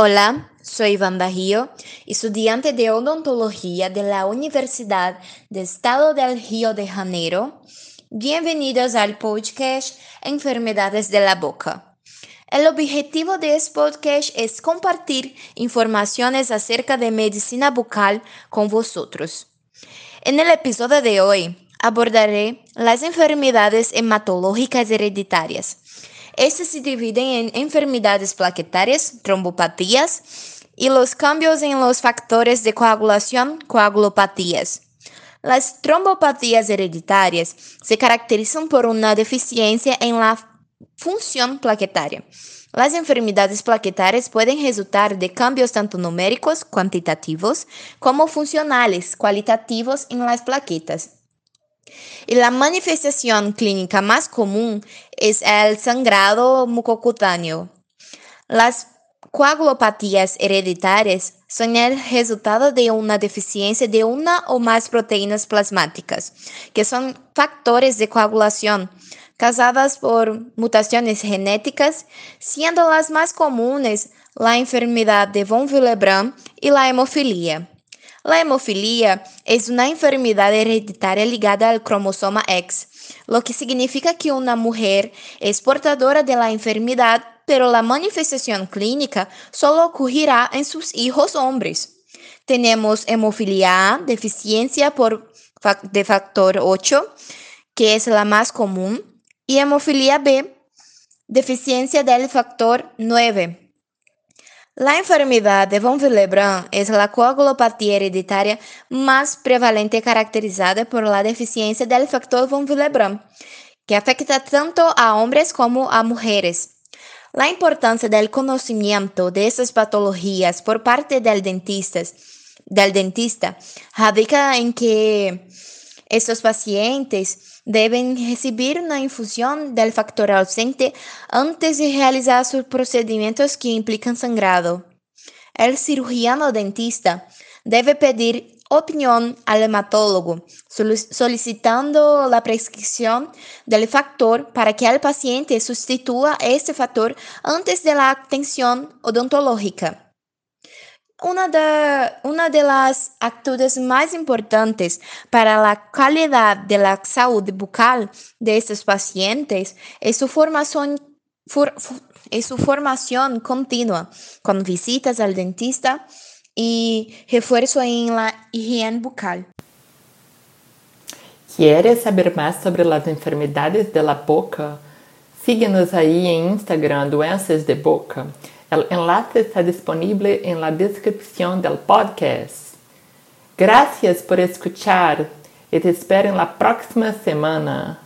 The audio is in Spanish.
Hola, soy Iván Bajío, estudiante de odontología de la Universidad del Estado del Río de Janeiro. Bienvenidos al podcast Enfermedades de la Boca. El objetivo de este podcast es compartir informaciones acerca de medicina bucal con vosotros. En el episodio de hoy abordaré las enfermedades hematológicas hereditarias estas se dividen en enfermedades plaquetarias, trombopatías y los cambios en los factores de coagulación, coagulopatías. Las trombopatías hereditarias se caracterizan por una deficiencia en la función plaquetaria. Las enfermedades plaquetarias pueden resultar de cambios tanto numéricos, cuantitativos, como funcionales, cualitativos en las plaquetas. Y la manifestación clínica más común es el sangrado mucocutáneo. Las coagulopatías hereditarias son el resultado de una deficiencia de una o más proteínas plasmáticas, que son factores de coagulación causadas por mutaciones genéticas, siendo las más comunes la enfermedad de von Willebrand y la hemofilia. La hemofilia es una enfermedad hereditaria ligada al cromosoma X, lo que significa que una mujer es portadora de la enfermedad, pero la manifestación clínica solo ocurrirá en sus hijos hombres. Tenemos hemofilia A, deficiencia por, de factor 8, que es la más común, y hemofilia B, deficiencia del factor 9. La enfermedad de von Willebrand es la coagulopatía hereditaria más prevalente caracterizada por la deficiencia del factor von Willebrand, que afecta tanto a hombres como a mujeres. La importancia del conocimiento de estas patologías por parte del dentista, del dentista radica en que estos pacientes deben recibir una infusión del factor ausente antes de realizar sus procedimientos que implican sangrado. El cirujano dentista debe pedir opinión al hematólogo, solicitando la prescripción del factor para que el paciente sustituya este factor antes de la atención odontológica. Una de, una de las actitudes más importantes para la calidad de la salud bucal de estos pacientes es su formación, for, es su formación continua, con visitas al dentista y refuerzo en la higiene bucal. ¿Quieres saber más sobre las enfermedades de la boca? Síguenos ahí en Instagram, Doenças de Boca. El enlace está disponible en la descripción del podcast. Gracias por escuchar y te espero en la próxima semana.